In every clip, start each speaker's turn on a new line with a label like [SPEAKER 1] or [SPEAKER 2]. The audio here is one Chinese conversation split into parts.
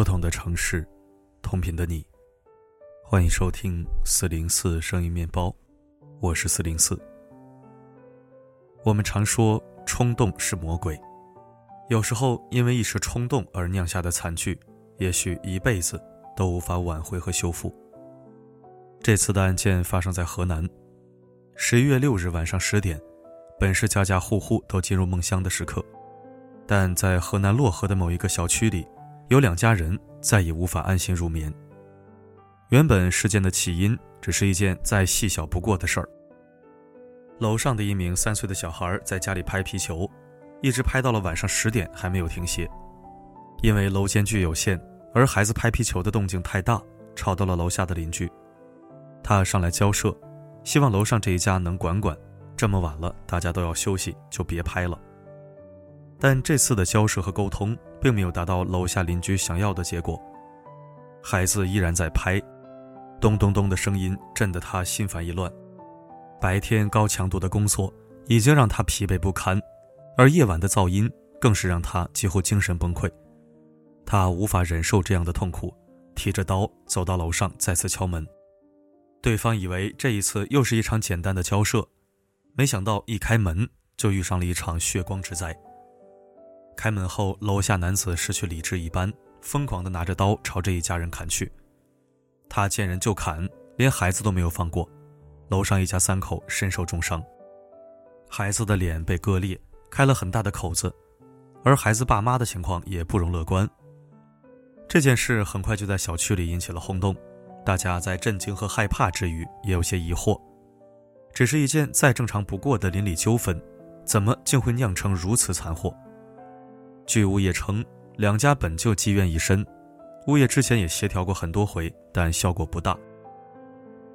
[SPEAKER 1] 不同的城市，同频的你，欢迎收听四零四声音面包，我是四零四。我们常说冲动是魔鬼，有时候因为一时冲动而酿下的惨剧，也许一辈子都无法挽回和修复。这次的案件发生在河南，十一月六日晚上十点，本是家家户户都进入梦乡的时刻，但在河南漯河的某一个小区里。有两家人再也无法安心入眠。原本事件的起因只是一件再细小不过的事儿。楼上的一名三岁的小孩在家里拍皮球，一直拍到了晚上十点还没有停歇。因为楼间距有限，而孩子拍皮球的动静太大，吵到了楼下的邻居。他上来交涉，希望楼上这一家能管管，这么晚了大家都要休息，就别拍了。但这次的交涉和沟通并没有达到楼下邻居想要的结果，孩子依然在拍，咚咚咚的声音震得他心烦意乱。白天高强度的工作已经让他疲惫不堪，而夜晚的噪音更是让他几乎精神崩溃。他无法忍受这样的痛苦，提着刀走到楼上，再次敲门。对方以为这一次又是一场简单的交涉，没想到一开门就遇上了一场血光之灾。开门后，楼下男子失去理智一般，疯狂地拿着刀朝这一家人砍去。他见人就砍，连孩子都没有放过。楼上一家三口身受重伤，孩子的脸被割裂，开了很大的口子，而孩子爸妈的情况也不容乐观。这件事很快就在小区里引起了轰动，大家在震惊和害怕之余，也有些疑惑：只是一件再正常不过的邻里纠纷，怎么竟会酿成如此惨祸？据物业称，两家本就积怨已深，物业之前也协调过很多回，但效果不大。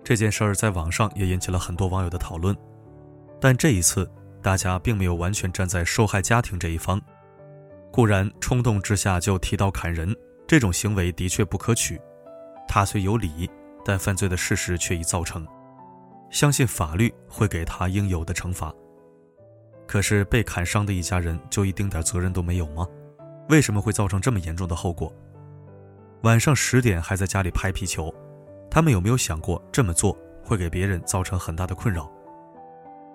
[SPEAKER 1] 这件事儿在网上也引起了很多网友的讨论，但这一次大家并没有完全站在受害家庭这一方。固然冲动之下就提刀砍人，这种行为的确不可取。他虽有理，但犯罪的事实却已造成，相信法律会给他应有的惩罚。可是被砍伤的一家人就一丁点责任都没有吗？为什么会造成这么严重的后果？晚上十点还在家里拍皮球，他们有没有想过这么做会给别人造成很大的困扰？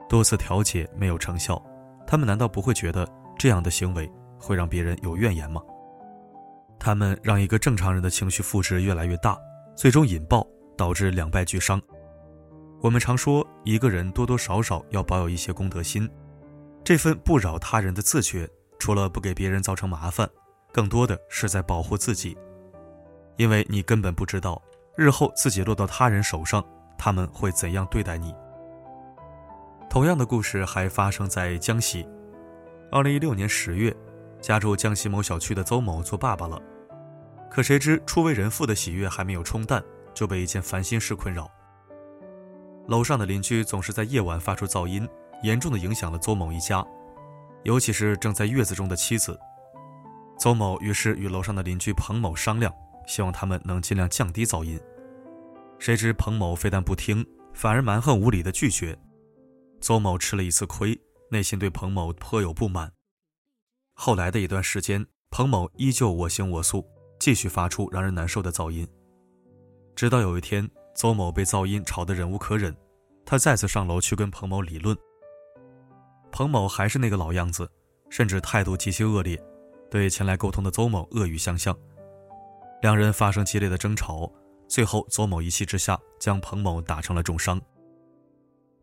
[SPEAKER 1] 多次调解没有成效，他们难道不会觉得这样的行为会让别人有怨言吗？他们让一个正常人的情绪负值越来越大，最终引爆，导致两败俱伤。我们常说，一个人多多少少要保有一些公德心。这份不扰他人的自觉，除了不给别人造成麻烦，更多的是在保护自己。因为你根本不知道，日后自己落到他人手上，他们会怎样对待你。同样的故事还发生在江西。二零一六年十月，家住江西某小区的邹某做爸爸了，可谁知初为人父的喜悦还没有冲淡，就被一件烦心事困扰。楼上的邻居总是在夜晚发出噪音。严重的影响了邹某一家，尤其是正在月子中的妻子。邹某于是与楼上的邻居彭某商量，希望他们能尽量降低噪音。谁知彭某非但不听，反而蛮横无理的拒绝。邹某吃了一次亏，内心对彭某颇有不满。后来的一段时间，彭某依旧我行我素，继续发出让人难受的噪音。直到有一天，邹某被噪音吵得忍无可忍，他再次上楼去跟彭某理论。彭某还是那个老样子，甚至态度极其恶劣，对前来沟通的邹某恶语相向。两人发生激烈的争吵，最后邹某一气之下将彭某打成了重伤。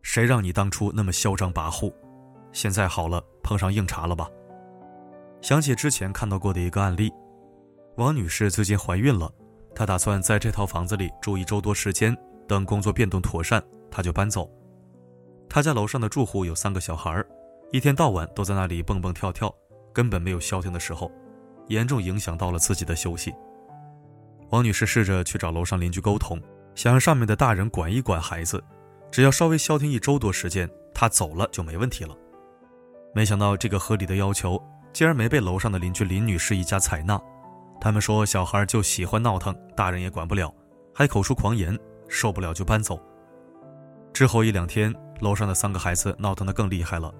[SPEAKER 1] 谁让你当初那么嚣张跋扈？现在好了，碰上硬茬了吧？想起之前看到过的一个案例，王女士最近怀孕了，她打算在这套房子里住一周多时间，等工作变动妥善，她就搬走。她家楼上的住户有三个小孩儿。一天到晚都在那里蹦蹦跳跳，根本没有消停的时候，严重影响到了自己的休息。王女士试着去找楼上邻居沟通，想让上面的大人管一管孩子，只要稍微消停一周多时间，她走了就没问题了。没想到这个合理的要求竟然没被楼上的邻居林女士一家采纳，他们说小孩就喜欢闹腾，大人也管不了，还口出狂言，受不了就搬走。之后一两天，楼上的三个孩子闹腾得更厉害了。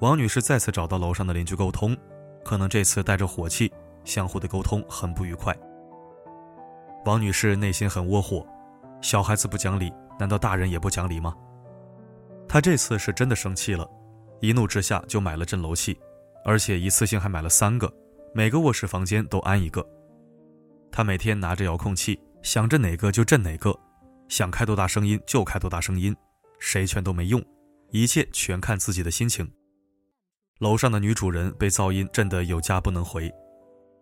[SPEAKER 1] 王女士再次找到楼上的邻居沟通，可能这次带着火气，相互的沟通很不愉快。王女士内心很窝火，小孩子不讲理，难道大人也不讲理吗？她这次是真的生气了，一怒之下就买了震楼器，而且一次性还买了三个，每个卧室房间都安一个。她每天拿着遥控器，想震哪个就震哪个，想开多大声音就开多大声音，谁劝都没用，一切全看自己的心情。楼上的女主人被噪音震得有家不能回，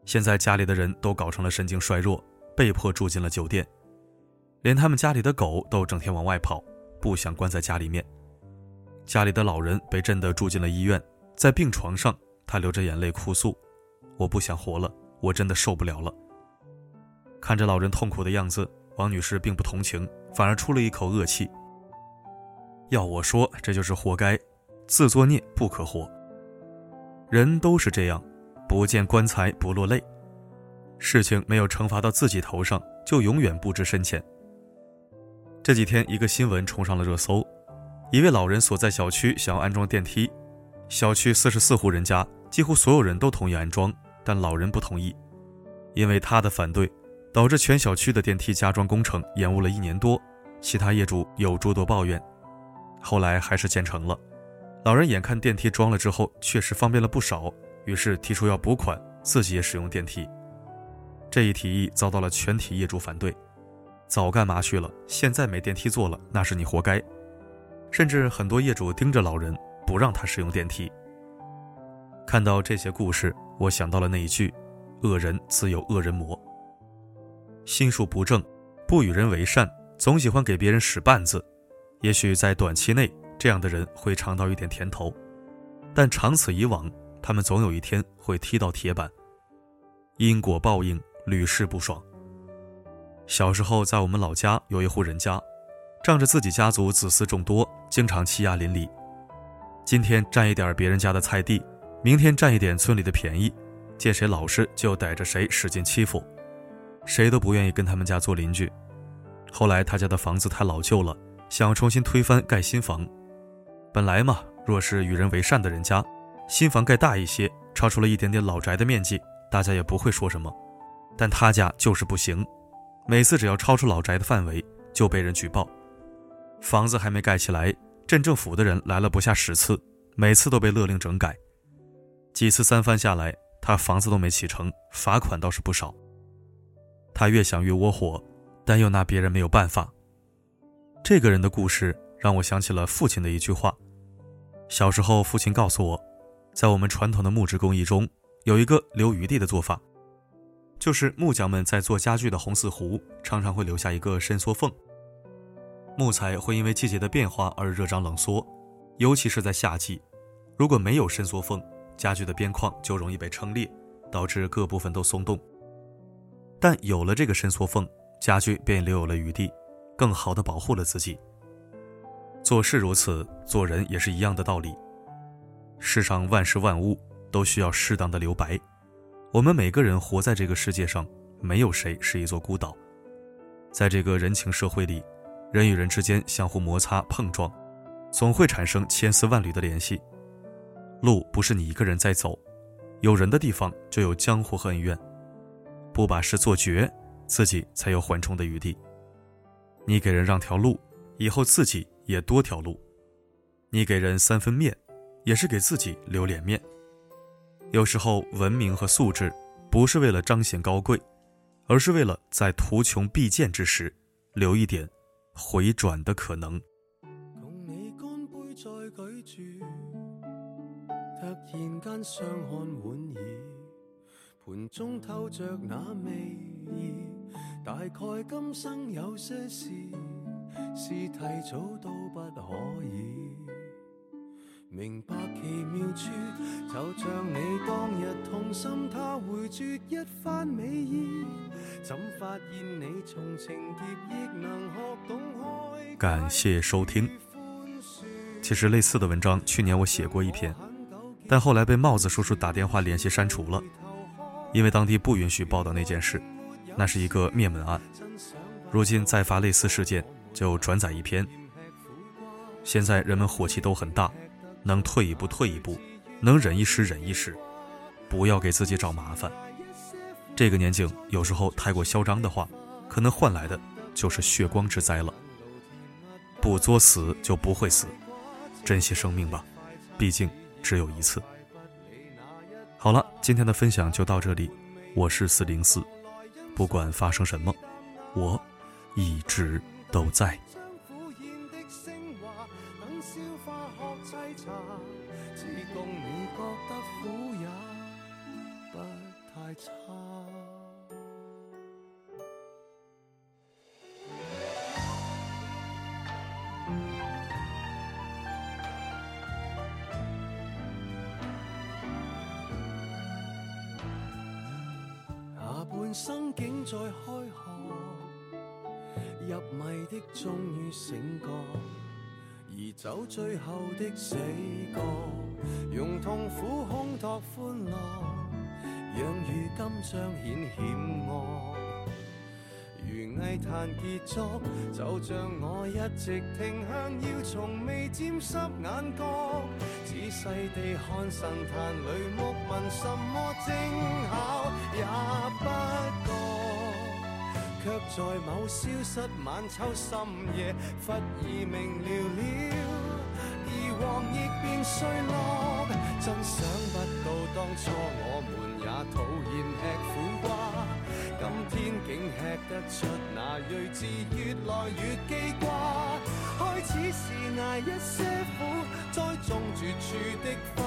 [SPEAKER 1] 现在家里的人都搞成了神经衰弱。被迫住进了酒店，连他们家里的狗都整天往外跑，不想关在家里面。家里的老人被震得住进了医院，在病床上，他流着眼泪哭诉：“我不想活了，我真的受不了了。”看着老人痛苦的样子，王女士并不同情，反而出了一口恶气：“要我说，这就是活该，自作孽不可活。人都是这样，不见棺材不落泪。”事情没有惩罚到自己头上，就永远不知深浅。这几天，一个新闻冲上了热搜：一位老人所在小区想要安装电梯，小区四十四户人家，几乎所有人都同意安装，但老人不同意，因为他的反对，导致全小区的电梯加装工程延误了一年多，其他业主有诸多抱怨。后来还是建成了，老人眼看电梯装了之后确实方便了不少，于是提出要补款，自己也使用电梯。这一提议遭到了全体业主反对，早干嘛去了？现在没电梯坐了，那是你活该。甚至很多业主盯着老人，不让他使用电梯。看到这些故事，我想到了那一句：“恶人自有恶人磨。”心术不正，不与人为善，总喜欢给别人使绊子。也许在短期内，这样的人会尝到一点甜头，但长此以往，他们总有一天会踢到铁板。因果报应。屡试不爽。小时候，在我们老家有一户人家，仗着自己家族子嗣众多，经常欺压邻里。今天占一点别人家的菜地，明天占一点村里的便宜，见谁老实就逮着谁使劲欺负，谁都不愿意跟他们家做邻居。后来他家的房子太老旧了，想重新推翻盖新房。本来嘛，若是与人为善的人家，新房盖大一些，超出了一点点老宅的面积，大家也不会说什么。但他家就是不行，每次只要超出老宅的范围，就被人举报。房子还没盖起来，镇政府的人来了不下十次，每次都被勒令整改。几次三番下来，他房子都没起成，罚款倒是不少。他越想越窝火，但又拿别人没有办法。这个人的故事让我想起了父亲的一句话。小时候，父亲告诉我，在我们传统的木质工艺中，有一个留余地的做法。就是木匠们在做家具的红四弧，常常会留下一个伸缩缝。木材会因为季节的变化而热胀冷缩，尤其是在夏季，如果没有伸缩缝，家具的边框就容易被撑裂，导致各部分都松动。但有了这个伸缩缝，家具便留有了余地，更好的保护了自己。做事如此，做人也是一样的道理。世上万事万物都需要适当的留白。我们每个人活在这个世界上，没有谁是一座孤岛。在这个人情社会里，人与人之间相互摩擦碰撞，总会产生千丝万缕的联系。路不是你一个人在走，有人的地方就有江湖和恩怨。不把事做绝，自己才有缓冲的余地。你给人让条路，以后自己也多条路。你给人三分面，也是给自己留脸面。有时候，文明和素质不是为了彰显高贵，而是为了在图穷匕见之时留一点回转的可能。共你干杯再举住，突然间相看莞尔，盘中透着那味意，大概今生有些事是提早都不可以。明白奇妙处，就像你当日痛心，他回绝一番美意，怎发现你从情劫亦能学懂开？感谢收听。其实类似的文章，去年我写过一篇，但后来被帽子叔叔打电话联系删除了，因为当地不允许报道那件事，那是一个灭门案。如今再发类似事件，就转载一篇。现在人们火气都很大。能退一步退一步，能忍一时忍一时，不要给自己找麻烦。这个年景有时候太过嚣张的话，可能换来的就是血光之灾了。不作死就不会死，珍惜生命吧，毕竟只有一次。好了，今天的分享就到这里，我是四零四，不管发生什么，我一直都在。
[SPEAKER 2] 半生竟在开，迷的终于醒觉，移走最后的死角，用痛苦烘托欢乐，让如今彰显险恶。如艺坛结束，就像我一直停向，要从未沾湿眼角，仔细地看神坛里木纹，什么精巧也不觉，却在某消失晚秋深夜，忽而明了了，而黄亦变碎落，真想不到当初我们也讨厌吃苦瓜。今天竟吃得出那睿智，越来越记挂。开始是挨一些苦，栽种绝处的花。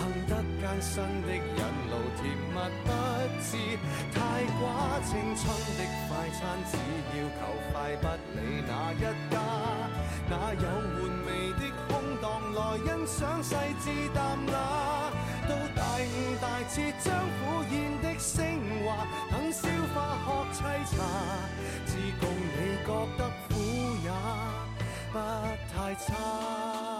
[SPEAKER 2] 幸得艰辛的引，甜蜜不知太寡。青春的快餐，只要求快，不理哪一家。哪有玩味的空档来欣赏细致淡雅？到大悟大彻，将苦宴的升华，等消化学沏茶，自共你觉得苦也不太差。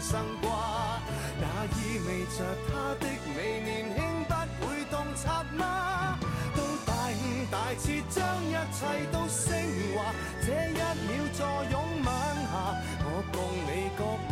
[SPEAKER 2] 生挂，那意味着他的你年轻不会洞察吗？到大五大彻，将一切都升华，这一秒坐拥吻下，我共你觉。